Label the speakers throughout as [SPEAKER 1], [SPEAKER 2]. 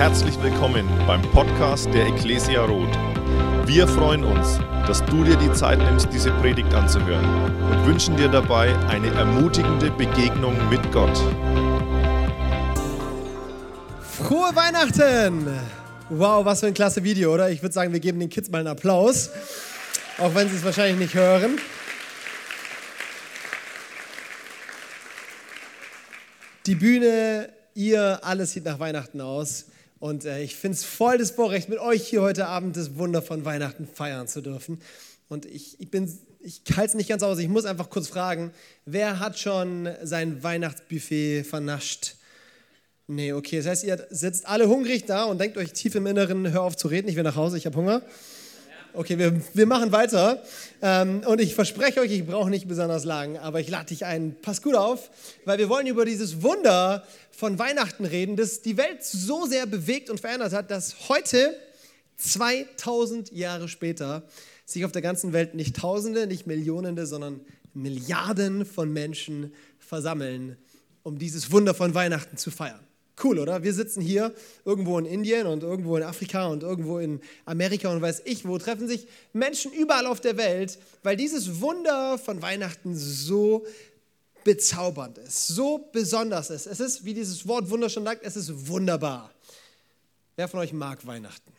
[SPEAKER 1] Herzlich willkommen beim Podcast der Ecclesia Roth. Wir freuen uns, dass du dir die Zeit nimmst, diese Predigt anzuhören und wünschen dir dabei eine ermutigende Begegnung mit Gott.
[SPEAKER 2] Frohe Weihnachten! Wow, was für ein klasse Video, oder? Ich würde sagen, wir geben den Kids mal einen Applaus, auch wenn sie es wahrscheinlich nicht hören. Die Bühne, ihr, alles sieht nach Weihnachten aus. Und äh, ich finde es voll das Vorrecht, mit euch hier heute Abend das Wunder von Weihnachten feiern zu dürfen. Und ich, ich, ich halte es nicht ganz aus. Ich muss einfach kurz fragen, wer hat schon sein Weihnachtsbuffet vernascht? Nee, okay. Das heißt, ihr sitzt alle hungrig da und denkt euch tief im Inneren, hör auf zu reden, ich will nach Hause, ich habe Hunger. Okay, wir, wir machen weiter. Ähm, und ich verspreche euch, ich brauche nicht besonders lang, aber ich lade dich ein. Pass gut auf, weil wir wollen über dieses Wunder von Weihnachten reden, das die Welt so sehr bewegt und verändert hat, dass heute, 2000 Jahre später, sich auf der ganzen Welt nicht Tausende, nicht Millionende, sondern Milliarden von Menschen versammeln, um dieses Wunder von Weihnachten zu feiern. Cool, oder? Wir sitzen hier irgendwo in Indien und irgendwo in Afrika und irgendwo in Amerika und weiß ich wo, treffen sich Menschen überall auf der Welt, weil dieses Wunder von Weihnachten so bezaubernd ist, so besonders ist. Es ist, wie dieses Wort Wunder schon sagt, es ist wunderbar. Wer von euch mag Weihnachten?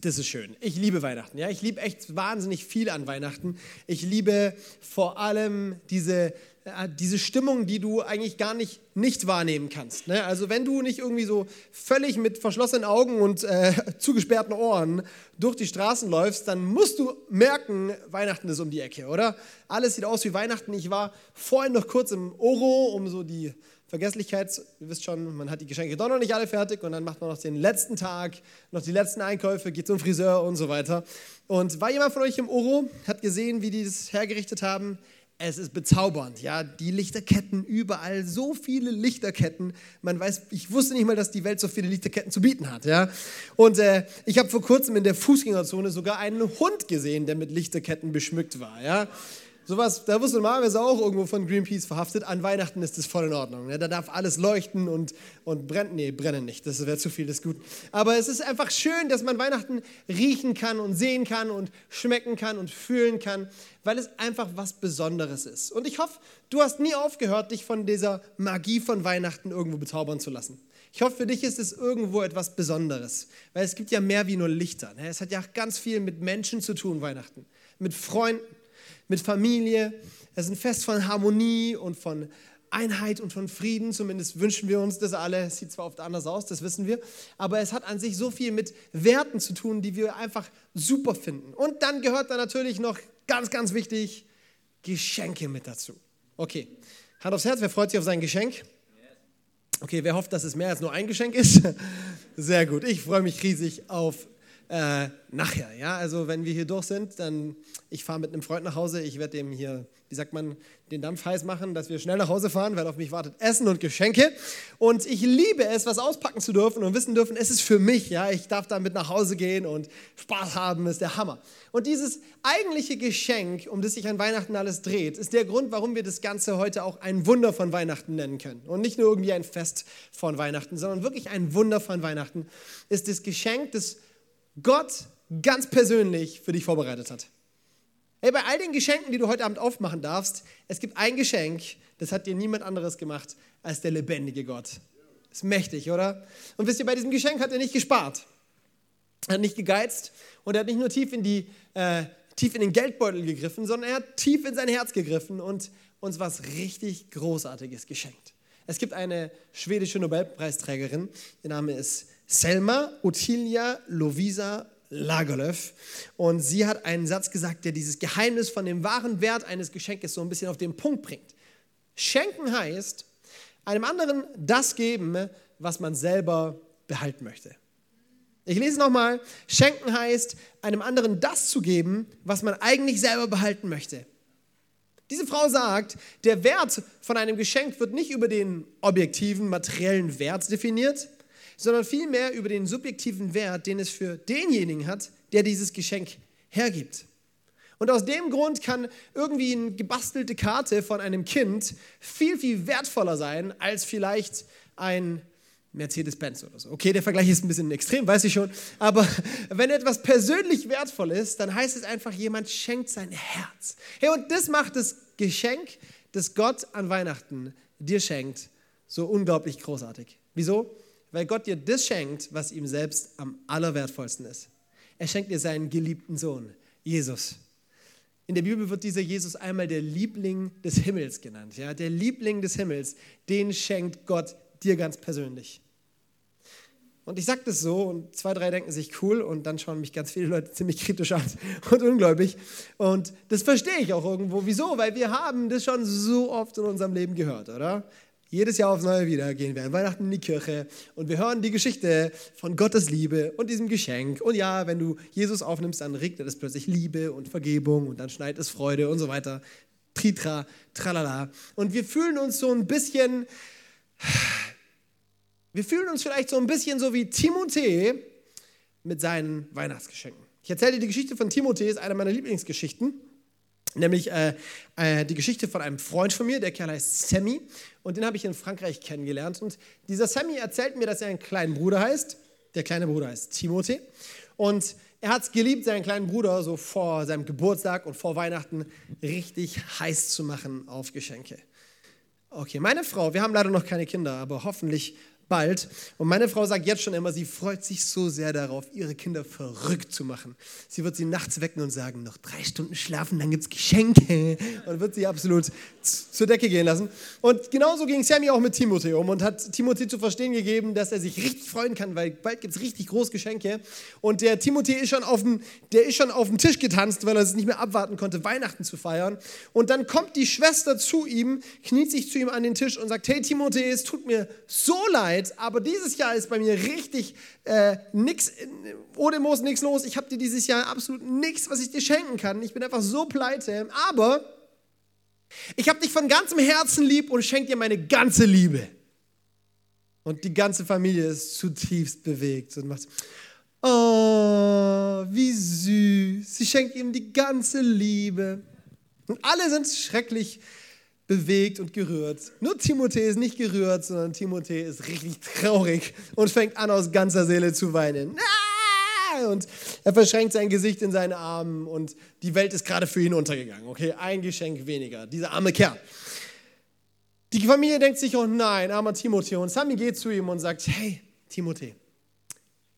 [SPEAKER 2] Das ist schön. Ich liebe Weihnachten. Ja, ich liebe echt wahnsinnig viel an Weihnachten. Ich liebe vor allem diese diese Stimmung, die du eigentlich gar nicht nicht wahrnehmen kannst. Ne? Also wenn du nicht irgendwie so völlig mit verschlossenen Augen und äh, zugesperrten Ohren durch die Straßen läufst, dann musst du merken, Weihnachten ist um die Ecke, oder? Alles sieht aus wie Weihnachten. Ich war vorhin noch kurz im Oro, um so die Vergesslichkeit, ihr wisst schon, man hat die Geschenke doch noch nicht alle fertig und dann macht man noch den letzten Tag, noch die letzten Einkäufe, geht zum Friseur und so weiter. Und war jemand von euch im Oro, hat gesehen, wie die das hergerichtet haben? Es ist bezaubernd, ja, die Lichterketten überall, so viele Lichterketten. Man weiß, ich wusste nicht mal, dass die Welt so viele Lichterketten zu bieten hat, ja. Und äh, ich habe vor kurzem in der Fußgängerzone sogar einen Hund gesehen, der mit Lichterketten beschmückt war, ja. Sowas, da wirst du normalerweise auch irgendwo von Greenpeace verhaftet. An Weihnachten ist das voll in Ordnung. Ne? Da darf alles leuchten und, und brennen. Nee, brennen nicht. Das wäre zu viel, das ist gut. Aber es ist einfach schön, dass man Weihnachten riechen kann und sehen kann und schmecken kann und fühlen kann, weil es einfach was Besonderes ist. Und ich hoffe, du hast nie aufgehört, dich von dieser Magie von Weihnachten irgendwo bezaubern zu lassen. Ich hoffe, für dich ist es irgendwo etwas Besonderes, weil es gibt ja mehr wie nur Lichter. Ne? Es hat ja ganz viel mit Menschen zu tun, Weihnachten. Mit Freunden, mit Familie. Es ist ein Fest von Harmonie und von Einheit und von Frieden. Zumindest wünschen wir uns das alle. Sieht zwar oft anders aus, das wissen wir. Aber es hat an sich so viel mit Werten zu tun, die wir einfach super finden. Und dann gehört da natürlich noch ganz, ganz wichtig Geschenke mit dazu. Okay, Hand aufs Herz, wer freut sich auf sein Geschenk? Okay, wer hofft, dass es mehr als nur ein Geschenk ist? Sehr gut, ich freue mich riesig auf äh, nachher. Ja? Also wenn wir hier durch sind, dann ich fahre mit einem Freund nach Hause, ich werde dem hier, wie sagt man, den Dampf heiß machen, dass wir schnell nach Hause fahren, weil auf mich wartet Essen und Geschenke. Und ich liebe es, was auspacken zu dürfen und wissen dürfen, es ist für mich. Ja? Ich darf damit nach Hause gehen und Spaß haben, ist der Hammer. Und dieses eigentliche Geschenk, um das sich an Weihnachten alles dreht, ist der Grund, warum wir das Ganze heute auch ein Wunder von Weihnachten nennen können. Und nicht nur irgendwie ein Fest von Weihnachten, sondern wirklich ein Wunder von Weihnachten, ist das Geschenk des Gott ganz persönlich für dich vorbereitet hat. Hey, bei all den Geschenken, die du heute Abend aufmachen darfst, es gibt ein Geschenk, das hat dir niemand anderes gemacht als der lebendige Gott. Ist mächtig, oder? Und wisst ihr, bei diesem Geschenk hat er nicht gespart. Er hat nicht gegeizt und er hat nicht nur tief in, die, äh, tief in den Geldbeutel gegriffen, sondern er hat tief in sein Herz gegriffen und uns was richtig Großartiges geschenkt. Es gibt eine schwedische Nobelpreisträgerin, ihr Name ist Selma Ottilia Lovisa Lagerlöf. Und sie hat einen Satz gesagt, der dieses Geheimnis von dem wahren Wert eines Geschenkes so ein bisschen auf den Punkt bringt. Schenken heißt, einem anderen das geben, was man selber behalten möchte. Ich lese nochmal. Schenken heißt, einem anderen das zu geben, was man eigentlich selber behalten möchte. Diese Frau sagt, der Wert von einem Geschenk wird nicht über den objektiven materiellen Wert definiert, sondern vielmehr über den subjektiven Wert, den es für denjenigen hat, der dieses Geschenk hergibt. Und aus dem Grund kann irgendwie eine gebastelte Karte von einem Kind viel, viel wertvoller sein als vielleicht ein Mercedes-Benz oder so. Okay, der Vergleich ist ein bisschen extrem, weiß ich schon. Aber wenn etwas persönlich wertvoll ist, dann heißt es einfach, jemand schenkt sein Herz. Hey, und das macht das Geschenk, das Gott an Weihnachten dir schenkt, so unglaublich großartig. Wieso? Weil Gott dir das schenkt, was ihm selbst am allerwertvollsten ist. Er schenkt dir seinen geliebten Sohn, Jesus. In der Bibel wird dieser Jesus einmal der Liebling des Himmels genannt. Ja? Der Liebling des Himmels, den schenkt Gott dir ganz persönlich. Und ich sage das so und zwei, drei denken sich cool und dann schauen mich ganz viele Leute ziemlich kritisch an und ungläubig. Und das verstehe ich auch irgendwo. Wieso? Weil wir haben das schon so oft in unserem Leben gehört, oder? Jedes Jahr aufs Neue wieder gehen wir an Weihnachten in die Kirche und wir hören die Geschichte von Gottes Liebe und diesem Geschenk. Und ja, wenn du Jesus aufnimmst, dann regnet es plötzlich Liebe und Vergebung und dann schneit es Freude und so weiter. Tritra, tralala. Und wir fühlen uns so ein bisschen wir fühlen uns vielleicht so ein bisschen so wie Timothée mit seinen Weihnachtsgeschenken. Ich erzähle dir die Geschichte von Timothée, ist eine meiner Lieblingsgeschichten. Nämlich äh, äh, die Geschichte von einem Freund von mir, der Kerl heißt Sammy. Und den habe ich in Frankreich kennengelernt. Und dieser Sammy erzählt mir, dass er einen kleinen Bruder heißt. Der kleine Bruder heißt Timothée. Und er hat es geliebt, seinen kleinen Bruder so vor seinem Geburtstag und vor Weihnachten richtig heiß zu machen auf Geschenke. Okay, meine Frau, wir haben leider noch keine Kinder, aber hoffentlich bald. Und meine Frau sagt jetzt schon immer, sie freut sich so sehr darauf, ihre Kinder verrückt zu machen. Sie wird sie nachts wecken und sagen, noch drei Stunden schlafen, dann gibt es Geschenke. Und wird sie absolut zur Decke gehen lassen. Und genauso ging Sammy auch mit Timothée um und hat Timothée zu verstehen gegeben, dass er sich richtig freuen kann, weil bald gibt es richtig groß Geschenke. Und der Timothée ist schon, auf dem, der ist schon auf dem Tisch getanzt, weil er es nicht mehr abwarten konnte, Weihnachten zu feiern. Und dann kommt die Schwester zu ihm, kniet sich zu ihm an den Tisch und sagt, hey Timothée, es tut mir so leid, Zeit, aber dieses Jahr ist bei mir richtig äh, nix, ohne Moos nichts los. Ich habe dir dieses Jahr absolut nichts, was ich dir schenken kann. Ich bin einfach so pleite. Aber ich habe dich von ganzem Herzen lieb und schenke dir meine ganze Liebe. Und die ganze Familie ist zutiefst bewegt und macht, oh, wie süß. Sie schenkt ihm die ganze Liebe. Und alle sind schrecklich bewegt und gerührt. Nur Timothée ist nicht gerührt, sondern Timothée ist richtig traurig und fängt an, aus ganzer Seele zu weinen. Und er verschränkt sein Gesicht in seinen Armen und die Welt ist gerade für ihn untergegangen. Okay, ein Geschenk weniger. Dieser arme Kerl. Die Familie denkt sich, oh nein, armer Timothée. Und Sami geht zu ihm und sagt, hey, Timothée,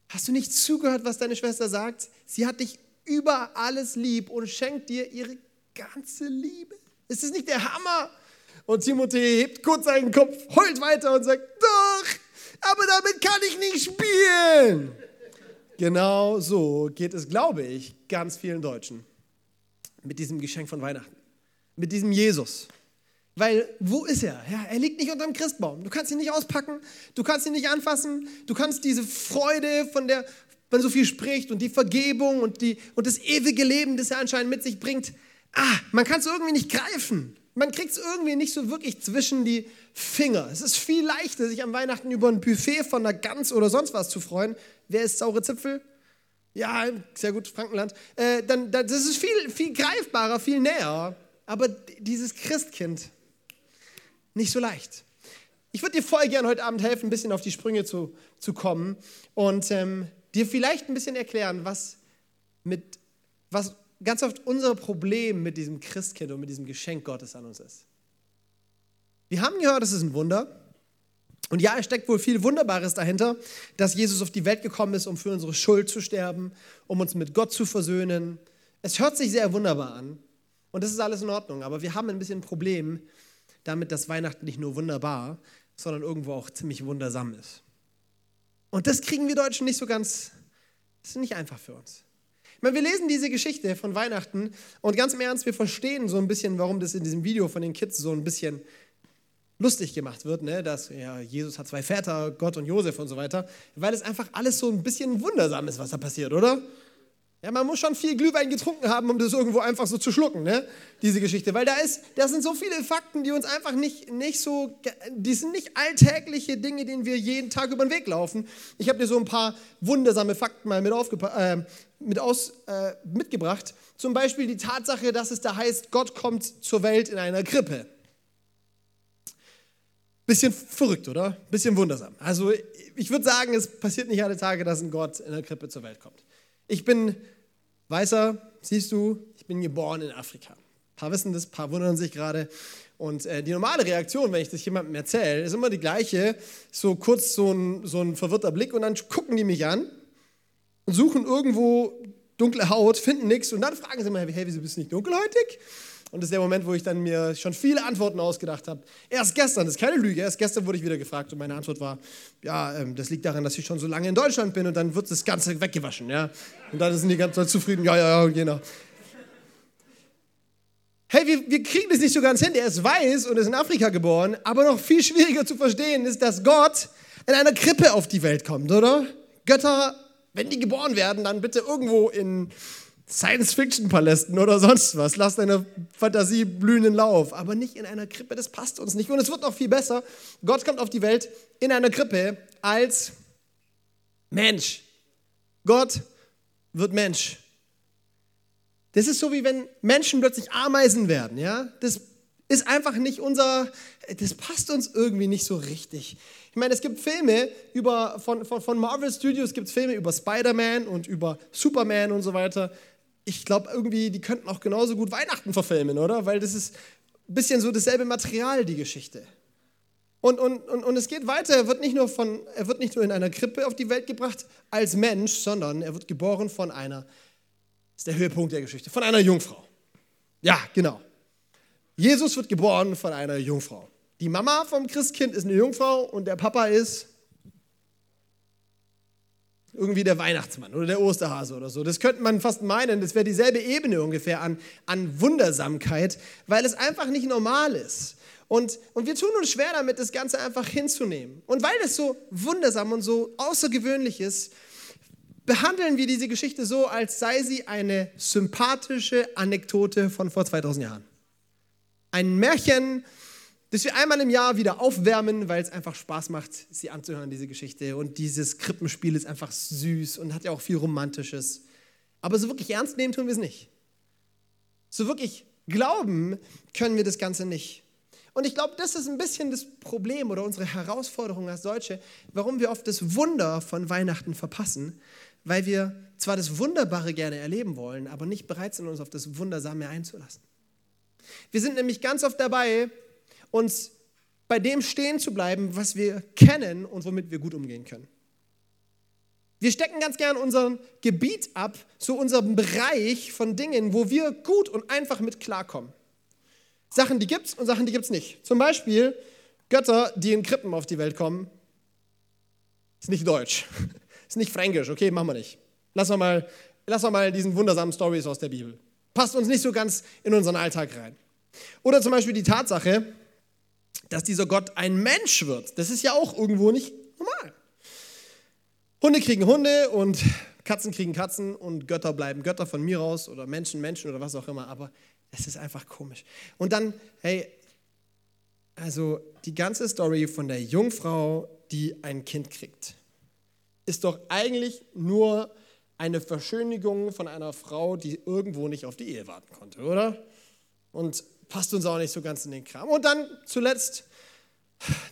[SPEAKER 2] hast du nicht zugehört, was deine Schwester sagt? Sie hat dich über alles lieb und schenkt dir ihre ganze Liebe. Ist das nicht der Hammer? Und Timothée hebt kurz seinen Kopf, heult weiter und sagt, doch, aber damit kann ich nicht spielen. Genau so geht es, glaube ich, ganz vielen Deutschen mit diesem Geschenk von Weihnachten, mit diesem Jesus. Weil wo ist er? Ja, er liegt nicht unterm Christbaum. Du kannst ihn nicht auspacken, du kannst ihn nicht anfassen, du kannst diese Freude, von der man so viel spricht und die Vergebung und, die, und das ewige Leben, das er anscheinend mit sich bringt, ah, man kann es irgendwie nicht greifen. Man kriegt es irgendwie nicht so wirklich zwischen die Finger. Es ist viel leichter, sich am Weihnachten über ein Buffet von einer Gans oder sonst was zu freuen. Wer ist saure Zipfel? Ja, sehr gut, Frankenland. Äh, dann, das ist viel, viel greifbarer, viel näher. Aber dieses Christkind, nicht so leicht. Ich würde dir voll gern heute Abend helfen, ein bisschen auf die Sprünge zu, zu kommen und ähm, dir vielleicht ein bisschen erklären, was, mit, was ganz oft unser Problem mit diesem Christkind und mit diesem Geschenk Gottes an uns ist. Wir haben gehört, es ist ein Wunder. Und ja, es steckt wohl viel Wunderbares dahinter, dass Jesus auf die Welt gekommen ist, um für unsere Schuld zu sterben, um uns mit Gott zu versöhnen. Es hört sich sehr wunderbar an und das ist alles in Ordnung, aber wir haben ein bisschen ein Problem damit, dass Weihnachten nicht nur wunderbar, sondern irgendwo auch ziemlich wundersam ist. Und das kriegen wir Deutschen nicht so ganz, das ist nicht einfach für uns meine, wir lesen diese Geschichte von Weihnachten und ganz im Ernst, wir verstehen so ein bisschen, warum das in diesem Video von den Kids so ein bisschen lustig gemacht wird, ne? dass ja, Jesus hat zwei Väter, Gott und Josef und so weiter, weil es einfach alles so ein bisschen wundersam ist, was da passiert, oder? Ja, man muss schon viel Glühwein getrunken haben, um das irgendwo einfach so zu schlucken, ne? diese Geschichte. Weil da, ist, da sind so viele Fakten, die uns einfach nicht, nicht so, die sind nicht alltägliche Dinge, denen wir jeden Tag über den Weg laufen. Ich habe dir so ein paar wundersame Fakten mal mit, äh, mit aus, äh, mitgebracht. Zum Beispiel die Tatsache, dass es da heißt, Gott kommt zur Welt in einer Krippe. Bisschen verrückt, oder? Bisschen wundersam. Also ich würde sagen, es passiert nicht alle Tage, dass ein Gott in der Krippe zur Welt kommt. Ich bin weißer, siehst du, ich bin geboren in Afrika. Ein paar wissen das, ein paar wundern sich gerade. Und äh, die normale Reaktion, wenn ich das jemandem erzähle, ist immer die gleiche. So kurz so ein, so ein verwirrter Blick und dann gucken die mich an und suchen irgendwo dunkle Haut, finden nichts und dann fragen sie mal, hey, wieso bist du nicht dunkelhäutig? Und das ist der Moment, wo ich dann mir schon viele Antworten ausgedacht habe. Erst gestern, das ist keine Lüge, erst gestern wurde ich wieder gefragt und meine Antwort war, ja, ähm, das liegt daran, dass ich schon so lange in Deutschland bin und dann wird das Ganze weggewaschen. Ja? Und dann sind die ganz zufrieden, ja, ja, ja, genau. Hey, wir, wir kriegen das nicht so ganz hin. Er ist weiß und ist in Afrika geboren, aber noch viel schwieriger zu verstehen ist, dass Gott in einer Krippe auf die Welt kommt, oder? Götter, wenn die geboren werden, dann bitte irgendwo in Science-Fiction-Palästen oder sonst was. Lass deine Fantasie blühenden Lauf, aber nicht in einer Krippe, das passt uns nicht. Und es wird noch viel besser. Gott kommt auf die Welt in einer Krippe als Mensch. Gott wird Mensch. Das ist so, wie wenn Menschen plötzlich Ameisen werden. Ja? Das ist einfach nicht unser, das passt uns irgendwie nicht so richtig. Ich meine, es gibt Filme über, von, von, von Marvel Studios, gibt es Filme über Spider-Man und über Superman und so weiter. Ich glaube irgendwie, die könnten auch genauso gut Weihnachten verfilmen, oder? Weil das ist ein bisschen so dasselbe Material, die Geschichte. Und, und, und, und es geht weiter, er wird, nicht nur von, er wird nicht nur in einer Krippe auf die Welt gebracht als Mensch, sondern er wird geboren von einer das ist der Höhepunkt der Geschichte. Von einer Jungfrau. Ja, genau. Jesus wird geboren von einer Jungfrau. Die Mama vom Christkind ist eine Jungfrau und der Papa ist irgendwie der Weihnachtsmann oder der Osterhase oder so. Das könnte man fast meinen, das wäre dieselbe Ebene ungefähr an, an Wundersamkeit, weil es einfach nicht normal ist. Und, und wir tun uns schwer damit, das Ganze einfach hinzunehmen. Und weil es so wundersam und so außergewöhnlich ist, behandeln wir diese Geschichte so, als sei sie eine sympathische Anekdote von vor 2000 Jahren. Ein Märchen, das wir einmal im Jahr wieder aufwärmen, weil es einfach Spaß macht, sie anzuhören, diese Geschichte. Und dieses Krippenspiel ist einfach süß und hat ja auch viel Romantisches. Aber so wirklich ernst nehmen tun wir es nicht. So wirklich glauben können wir das Ganze nicht. Und ich glaube, das ist ein bisschen das Problem oder unsere Herausforderung als Deutsche, warum wir oft das Wunder von Weihnachten verpassen, weil wir zwar das Wunderbare gerne erleben wollen, aber nicht bereit sind, uns auf das Wundersame einzulassen. Wir sind nämlich ganz oft dabei, uns bei dem stehen zu bleiben, was wir kennen und womit wir gut umgehen können. Wir stecken ganz gern unseren Gebiet ab, so unseren Bereich von Dingen, wo wir gut und einfach mit klarkommen. Sachen, die gibt's und Sachen, die gibt's nicht. Zum Beispiel Götter, die in Krippen auf die Welt kommen. Ist nicht deutsch. Ist nicht fränkisch, okay, machen wir nicht. Lass wir mal, lass wir mal diesen wundersamen Stories aus der Bibel. Passt uns nicht so ganz in unseren Alltag rein. Oder zum Beispiel die Tatsache, dass dieser Gott ein Mensch wird. Das ist ja auch irgendwo nicht normal. Hunde kriegen Hunde und Katzen kriegen Katzen und Götter bleiben Götter von mir aus oder Menschen Menschen oder was auch immer. Aber es ist einfach komisch. Und dann, hey, also die ganze Story von der Jungfrau, die ein Kind kriegt ist doch eigentlich nur eine Verschönigung von einer Frau, die irgendwo nicht auf die Ehe warten konnte, oder? Und passt uns auch nicht so ganz in den Kram. Und dann zuletzt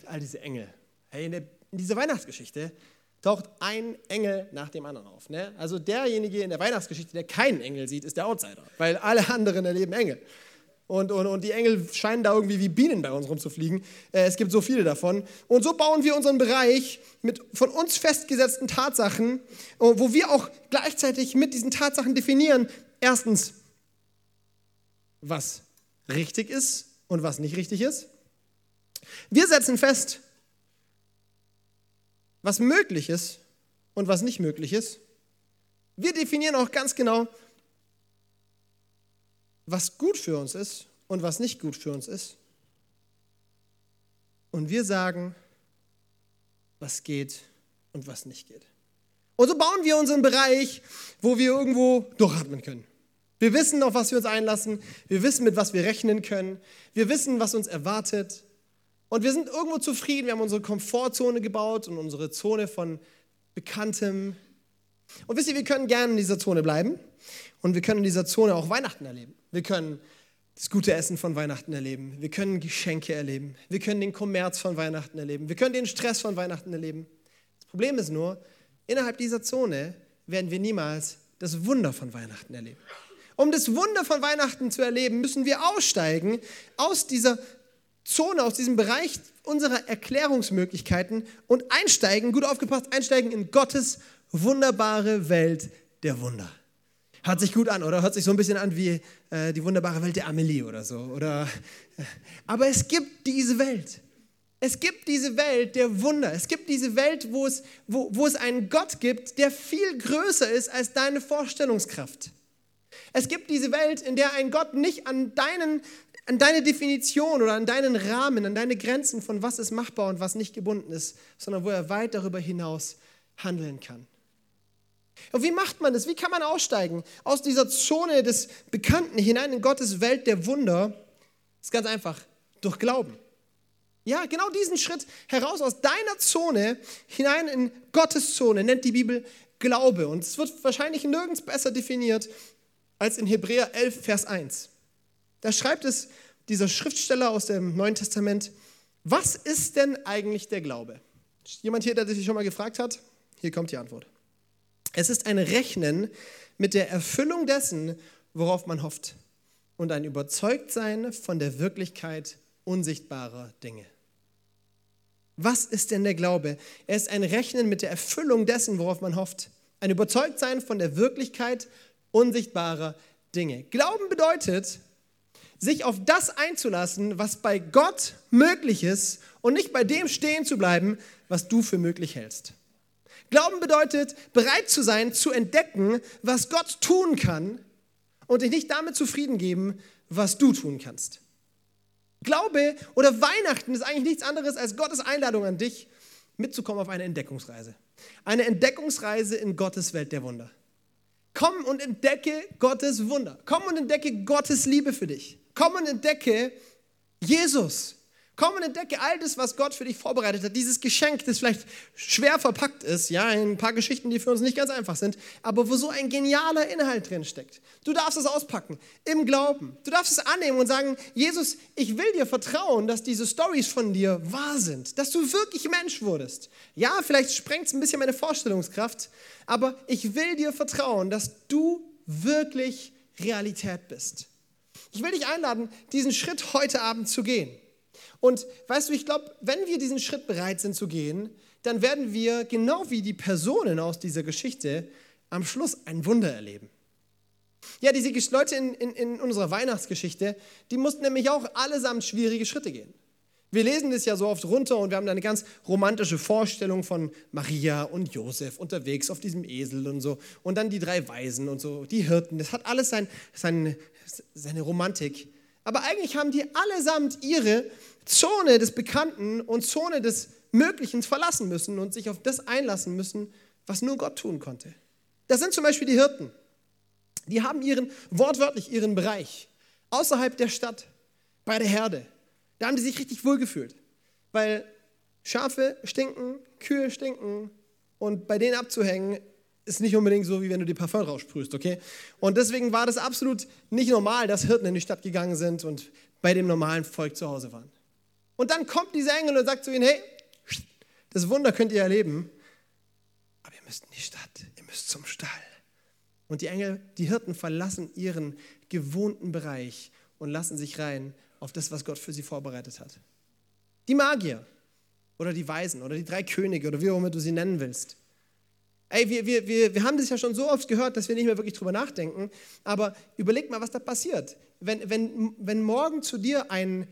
[SPEAKER 2] all diese Engel. Hey, in, der, in dieser Weihnachtsgeschichte taucht ein Engel nach dem anderen auf. Ne? Also derjenige in der Weihnachtsgeschichte, der keinen Engel sieht, ist der Outsider, weil alle anderen erleben Engel. Und, und, und die Engel scheinen da irgendwie wie Bienen bei uns rumzufliegen. Äh, es gibt so viele davon. Und so bauen wir unseren Bereich mit von uns festgesetzten Tatsachen, äh, wo wir auch gleichzeitig mit diesen Tatsachen definieren. Erstens, was richtig ist und was nicht richtig ist. Wir setzen fest, was möglich ist und was nicht möglich ist. Wir definieren auch ganz genau, was gut für uns ist und was nicht gut für uns ist. Und wir sagen, was geht und was nicht geht. Und so bauen wir unseren Bereich, wo wir irgendwo durchatmen können. Wir wissen, auf was wir uns einlassen. Wir wissen, mit was wir rechnen können. Wir wissen, was uns erwartet. Und wir sind irgendwo zufrieden. Wir haben unsere Komfortzone gebaut und unsere Zone von Bekanntem. Und wisst ihr, wir können gerne in dieser Zone bleiben. Und wir können in dieser Zone auch Weihnachten erleben. Wir können das gute Essen von Weihnachten erleben. Wir können Geschenke erleben. Wir können den Kommerz von Weihnachten erleben. Wir können den Stress von Weihnachten erleben. Das Problem ist nur, innerhalb dieser Zone werden wir niemals das Wunder von Weihnachten erleben. Um das Wunder von Weihnachten zu erleben, müssen wir aussteigen aus dieser Zone, aus diesem Bereich unserer Erklärungsmöglichkeiten und einsteigen, gut aufgepasst, einsteigen in Gottes wunderbare Welt der Wunder. Hört sich gut an, oder? Hört sich so ein bisschen an wie äh, die wunderbare Welt der Amelie oder so. Oder, äh, aber es gibt diese Welt. Es gibt diese Welt der Wunder. Es gibt diese Welt, wo es, wo, wo es einen Gott gibt, der viel größer ist als deine Vorstellungskraft. Es gibt diese Welt, in der ein Gott nicht an, deinen, an deine Definition oder an deinen Rahmen, an deine Grenzen von was ist machbar und was nicht gebunden ist, sondern wo er weit darüber hinaus handeln kann. Und wie macht man das? Wie kann man aussteigen aus dieser Zone des Bekannten hinein in Gottes Welt der Wunder? Das ist ganz einfach, durch Glauben. Ja, genau diesen Schritt heraus aus deiner Zone hinein in Gottes Zone nennt die Bibel Glaube. Und es wird wahrscheinlich nirgends besser definiert als in Hebräer 11, Vers 1. Da schreibt es dieser Schriftsteller aus dem Neuen Testament, was ist denn eigentlich der Glaube? Jemand hier, der sich schon mal gefragt hat? Hier kommt die Antwort. Es ist ein Rechnen mit der Erfüllung dessen, worauf man hofft und ein Überzeugtsein von der Wirklichkeit unsichtbarer Dinge. Was ist denn der Glaube? Er ist ein Rechnen mit der Erfüllung dessen, worauf man hofft. Ein Überzeugtsein von der Wirklichkeit unsichtbarer Dinge. Glauben bedeutet, sich auf das einzulassen, was bei Gott möglich ist und nicht bei dem stehen zu bleiben, was du für möglich hältst. Glauben bedeutet, bereit zu sein, zu entdecken, was Gott tun kann und dich nicht damit zufrieden geben, was du tun kannst. Glaube oder Weihnachten ist eigentlich nichts anderes als Gottes Einladung an dich, mitzukommen auf eine Entdeckungsreise. Eine Entdeckungsreise in Gottes Welt der Wunder. Komm und entdecke Gottes Wunder. Komm und entdecke Gottes Liebe für dich. Komm und entdecke Jesus. Komm und entdecke all das, was Gott für dich vorbereitet hat. Dieses Geschenk, das vielleicht schwer verpackt ist, ja, in ein paar Geschichten, die für uns nicht ganz einfach sind, aber wo so ein genialer Inhalt drin steckt. Du darfst es auspacken im Glauben. Du darfst es annehmen und sagen, Jesus, ich will dir vertrauen, dass diese Stories von dir wahr sind, dass du wirklich Mensch wurdest. Ja, vielleicht sprengt es ein bisschen meine Vorstellungskraft, aber ich will dir vertrauen, dass du wirklich Realität bist. Ich will dich einladen, diesen Schritt heute Abend zu gehen. Und weißt du, ich glaube, wenn wir diesen Schritt bereit sind zu gehen, dann werden wir genau wie die Personen aus dieser Geschichte am Schluss ein Wunder erleben. Ja, diese Leute in, in, in unserer Weihnachtsgeschichte, die mussten nämlich auch allesamt schwierige Schritte gehen. Wir lesen das ja so oft runter und wir haben da eine ganz romantische Vorstellung von Maria und Josef unterwegs auf diesem Esel und so. Und dann die drei Weisen und so, die Hirten. Das hat alles sein, sein, seine Romantik. Aber eigentlich haben die allesamt ihre Zone des Bekannten und Zone des Möglichen verlassen müssen und sich auf das einlassen müssen, was nur Gott tun konnte. Das sind zum Beispiel die Hirten. Die haben ihren, wortwörtlich ihren Bereich außerhalb der Stadt, bei der Herde. Da haben die sich richtig wohlgefühlt, weil Schafe stinken, Kühe stinken und bei denen abzuhängen ist nicht unbedingt so, wie wenn du die Parfum raussprühst, okay? Und deswegen war das absolut nicht normal, dass Hirten in die Stadt gegangen sind und bei dem normalen Volk zu Hause waren. Und dann kommt dieser Engel und sagt zu ihnen, hey, das Wunder könnt ihr erleben, aber ihr müsst in die Stadt, ihr müsst zum Stall. Und die Engel, die Hirten verlassen ihren gewohnten Bereich und lassen sich rein auf das, was Gott für sie vorbereitet hat. Die Magier oder die Weisen oder die drei Könige oder wie auch immer du sie nennen willst. Ey, wir, wir, wir, wir haben das ja schon so oft gehört, dass wir nicht mehr wirklich drüber nachdenken. Aber überleg mal, was da passiert. Wenn, wenn, wenn morgen zu dir ein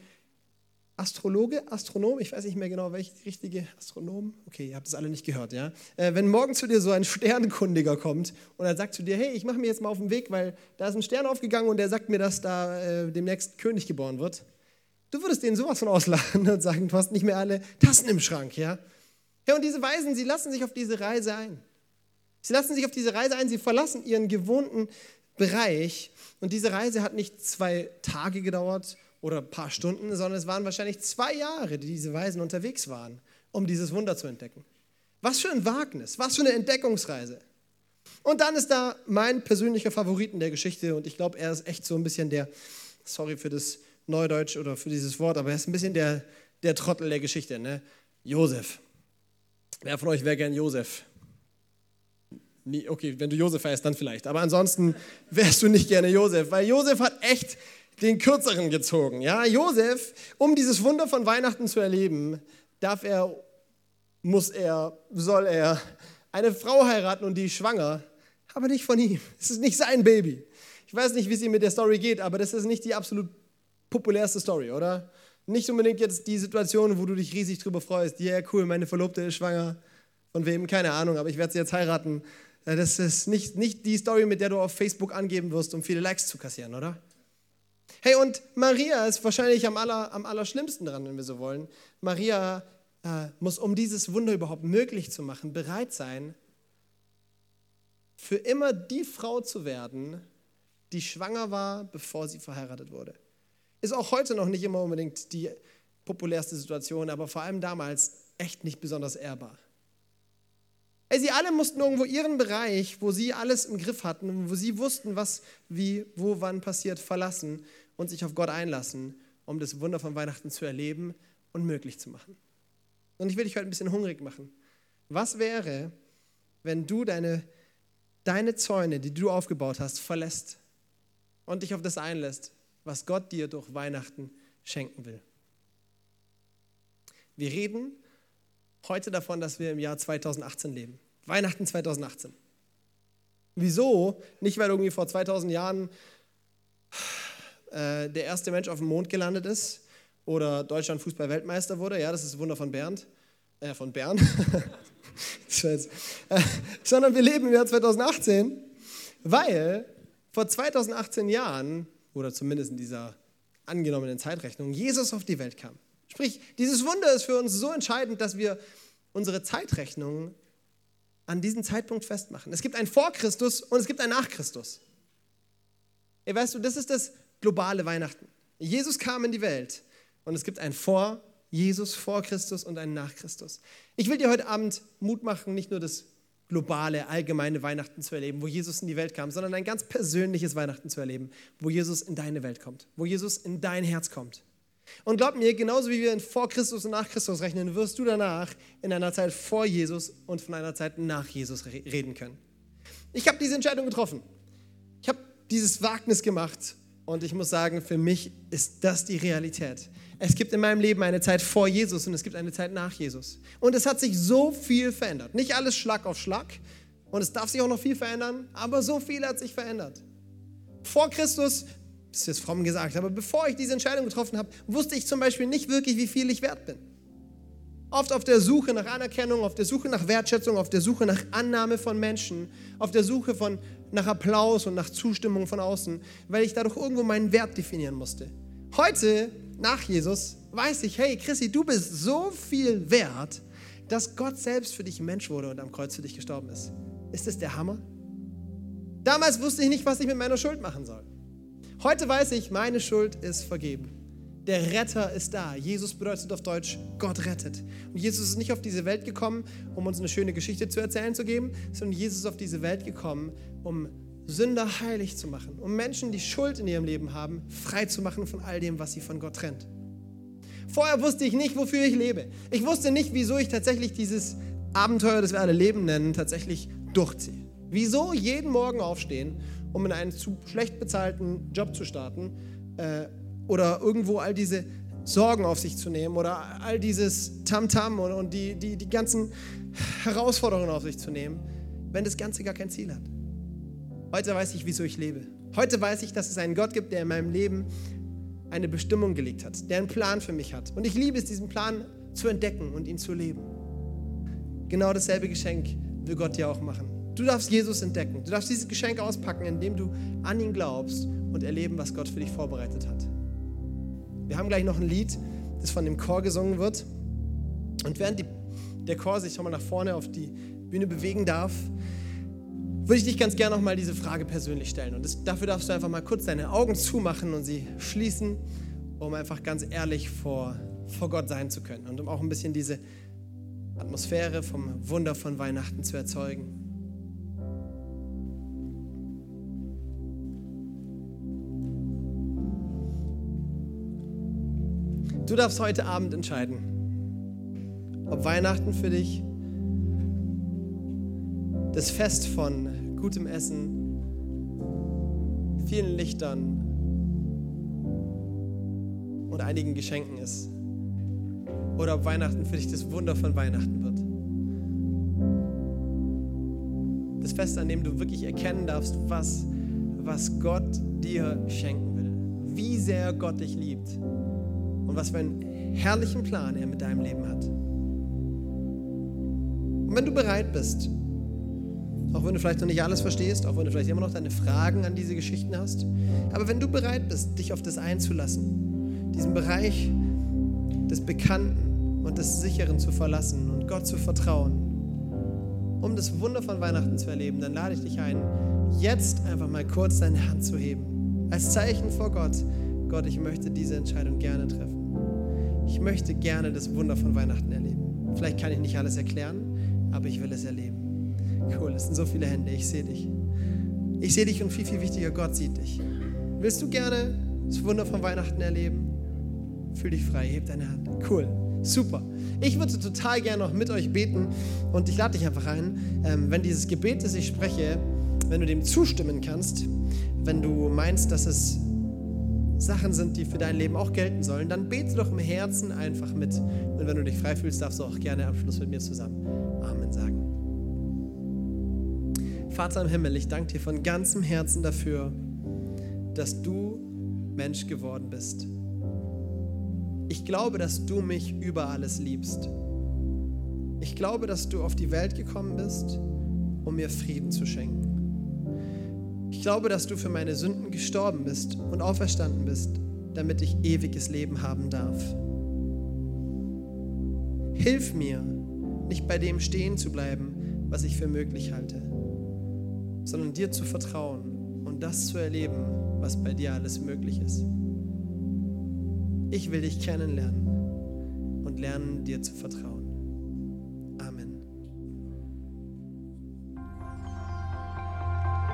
[SPEAKER 2] Astrologe, Astronom, ich weiß nicht mehr genau, welche richtige Astronom, okay, ihr habt es alle nicht gehört, ja. Äh, wenn morgen zu dir so ein Sternkundiger kommt und er sagt zu dir, hey, ich mache mir jetzt mal auf den Weg, weil da ist ein Stern aufgegangen und der sagt mir, dass da äh, demnächst König geboren wird, du würdest denen sowas von auslachen und sagen, du hast nicht mehr alle Tassen im Schrank, ja. Ja, und diese Weisen, sie lassen sich auf diese Reise ein. Sie lassen sich auf diese Reise ein, sie verlassen ihren gewohnten Bereich und diese Reise hat nicht zwei Tage gedauert oder ein paar Stunden, sondern es waren wahrscheinlich zwei Jahre, die diese Weisen unterwegs waren, um dieses Wunder zu entdecken. Was für ein Wagnis, was für eine Entdeckungsreise. Und dann ist da mein persönlicher Favorit in der Geschichte und ich glaube, er ist echt so ein bisschen der sorry für das Neudeutsch oder für dieses Wort, aber er ist ein bisschen der, der Trottel der Geschichte, ne? Josef. Wer von euch wäre gern Josef? Nie, okay, wenn du Josef heißt, dann vielleicht. Aber ansonsten wärst du nicht gerne Josef, weil Josef hat echt den Kürzeren gezogen. Ja, Josef, um dieses Wunder von Weihnachten zu erleben, darf er, muss er, soll er eine Frau heiraten und die ist schwanger, aber nicht von ihm. Es ist nicht sein Baby. Ich weiß nicht, wie es ihm mit der Story geht, aber das ist nicht die absolut populärste Story, oder? Nicht unbedingt jetzt die Situation, wo du dich riesig drüber freust. Ja, yeah, cool, meine Verlobte ist schwanger. Von wem? Keine Ahnung, aber ich werde sie jetzt heiraten. Äh, das ist nicht, nicht die Story, mit der du auf Facebook angeben wirst, um viele Likes zu kassieren, oder? Hey, und Maria ist wahrscheinlich am, aller, am allerschlimmsten dran, wenn wir so wollen. Maria äh, muss, um dieses Wunder überhaupt möglich zu machen, bereit sein, für immer die Frau zu werden, die schwanger war, bevor sie verheiratet wurde. Ist auch heute noch nicht immer unbedingt die populärste Situation, aber vor allem damals echt nicht besonders ehrbar. Ey, sie alle mussten irgendwo ihren Bereich, wo sie alles im Griff hatten, wo sie wussten, was, wie, wo, wann passiert, verlassen und sich auf Gott einlassen, um das Wunder von Weihnachten zu erleben und möglich zu machen. Und ich will dich heute ein bisschen hungrig machen. Was wäre, wenn du deine, deine Zäune, die du aufgebaut hast, verlässt und dich auf das einlässt, was Gott dir durch Weihnachten schenken will? Wir reden heute davon, dass wir im Jahr 2018 leben. Weihnachten 2018. Wieso? Nicht, weil irgendwie vor 2000 Jahren äh, der erste Mensch auf dem Mond gelandet ist oder Deutschland Fußball-Weltmeister wurde. Ja, das ist das Wunder von Bernd. Äh, von Bern. äh, sondern wir leben im Jahr 2018, weil vor 2018 Jahren, oder zumindest in dieser angenommenen Zeitrechnung, Jesus auf die Welt kam. Sprich, dieses Wunder ist für uns so entscheidend, dass wir unsere Zeitrechnung an diesen Zeitpunkt festmachen. Es gibt ein Vor Christus und es gibt ein Nach Christus. Ey, weißt du, das ist das globale Weihnachten. Jesus kam in die Welt und es gibt ein Vor Jesus, vor Christus und ein Nach Christus. Ich will dir heute Abend Mut machen, nicht nur das globale, allgemeine Weihnachten zu erleben, wo Jesus in die Welt kam, sondern ein ganz persönliches Weihnachten zu erleben, wo Jesus in deine Welt kommt, wo Jesus in dein Herz kommt. Und glaub mir, genauso wie wir in vor Christus und nach Christus rechnen, wirst du danach in einer Zeit vor Jesus und von einer Zeit nach Jesus reden können. Ich habe diese Entscheidung getroffen. Ich habe dieses Wagnis gemacht und ich muss sagen, für mich ist das die Realität. Es gibt in meinem Leben eine Zeit vor Jesus und es gibt eine Zeit nach Jesus. Und es hat sich so viel verändert. Nicht alles Schlag auf Schlag und es darf sich auch noch viel verändern, aber so viel hat sich verändert. Vor Christus das ist jetzt fromm gesagt, aber bevor ich diese Entscheidung getroffen habe, wusste ich zum Beispiel nicht wirklich, wie viel ich wert bin. Oft auf der Suche nach Anerkennung, auf der Suche nach Wertschätzung, auf der Suche nach Annahme von Menschen, auf der Suche von, nach Applaus und nach Zustimmung von außen, weil ich dadurch irgendwo meinen Wert definieren musste. Heute, nach Jesus, weiß ich, hey Chrissy, du bist so viel wert, dass Gott selbst für dich Mensch wurde und am Kreuz für dich gestorben ist. Ist das der Hammer? Damals wusste ich nicht, was ich mit meiner Schuld machen soll. Heute weiß ich, meine Schuld ist vergeben. Der Retter ist da. Jesus bedeutet auf Deutsch, Gott rettet. Und Jesus ist nicht auf diese Welt gekommen, um uns eine schöne Geschichte zu erzählen zu geben, sondern Jesus ist auf diese Welt gekommen, um Sünder heilig zu machen, um Menschen, die Schuld in ihrem Leben haben, frei zu machen von all dem, was sie von Gott trennt. Vorher wusste ich nicht, wofür ich lebe. Ich wusste nicht, wieso ich tatsächlich dieses Abenteuer, das wir alle Leben nennen, tatsächlich durchziehe. Wieso jeden Morgen aufstehen um in einen zu schlecht bezahlten Job zu starten äh, oder irgendwo all diese Sorgen auf sich zu nehmen oder all dieses Tamtam -Tam und, und die, die, die ganzen Herausforderungen auf sich zu nehmen, wenn das Ganze gar kein Ziel hat. Heute weiß ich, wieso ich lebe. Heute weiß ich, dass es einen Gott gibt, der in meinem Leben eine Bestimmung gelegt hat, der einen Plan für mich hat. Und ich liebe es, diesen Plan zu entdecken und ihn zu leben. Genau dasselbe Geschenk will Gott dir auch machen. Du darfst Jesus entdecken. Du darfst dieses Geschenk auspacken, indem du an ihn glaubst und erleben, was Gott für dich vorbereitet hat. Wir haben gleich noch ein Lied, das von dem Chor gesungen wird. Und während die, der Chor sich schon mal nach vorne auf die Bühne bewegen darf, würde ich dich ganz gerne noch mal diese Frage persönlich stellen. Und das, dafür darfst du einfach mal kurz deine Augen zumachen und sie schließen, um einfach ganz ehrlich vor, vor Gott sein zu können und um auch ein bisschen diese Atmosphäre vom Wunder von Weihnachten zu erzeugen. Du darfst heute Abend entscheiden, ob Weihnachten für dich das Fest von gutem Essen, vielen Lichtern und einigen Geschenken ist. Oder ob Weihnachten für dich das Wunder von Weihnachten wird. Das Fest, an dem du wirklich erkennen darfst, was, was Gott dir schenken will. Wie sehr Gott dich liebt. Und was für einen herrlichen Plan er mit deinem Leben hat. Und wenn du bereit bist, auch wenn du vielleicht noch nicht alles verstehst, auch wenn du vielleicht immer noch deine Fragen an diese Geschichten hast. Aber wenn du bereit bist, dich auf das einzulassen, diesen Bereich des Bekannten und des Sicheren zu verlassen und Gott zu vertrauen, um das Wunder von Weihnachten zu erleben, dann lade ich dich ein, jetzt einfach mal kurz deine Hand zu heben. Als Zeichen vor Gott, Gott, ich möchte diese Entscheidung gerne treffen. Ich möchte gerne das Wunder von Weihnachten erleben. Vielleicht kann ich nicht alles erklären, aber ich will es erleben. Cool, es sind so viele Hände, ich sehe dich. Ich sehe dich und viel, viel wichtiger, Gott sieht dich. Willst du gerne das Wunder von Weihnachten erleben? Fühl dich frei, heb deine Hand. Cool, super. Ich würde total gerne noch mit euch beten und ich lade dich einfach ein, ähm, wenn dieses Gebet, das ich spreche, wenn du dem zustimmen kannst, wenn du meinst, dass es Sachen sind, die für dein Leben auch gelten sollen, dann bete doch im Herzen einfach mit. Und wenn du dich frei fühlst, darfst du auch gerne am Schluss mit mir zusammen Amen sagen. Vater im Himmel, ich danke dir von ganzem Herzen dafür, dass du Mensch geworden bist. Ich glaube, dass du mich über alles liebst. Ich glaube, dass du auf die Welt gekommen bist, um mir Frieden zu schenken. Ich glaube, dass du für meine Sünden gestorben bist und auferstanden bist, damit ich ewiges Leben haben darf. Hilf mir, nicht bei dem stehen zu bleiben, was ich für möglich halte sondern dir zu vertrauen und das zu erleben, was bei dir alles möglich ist. Ich will dich kennenlernen und lernen, dir zu vertrauen.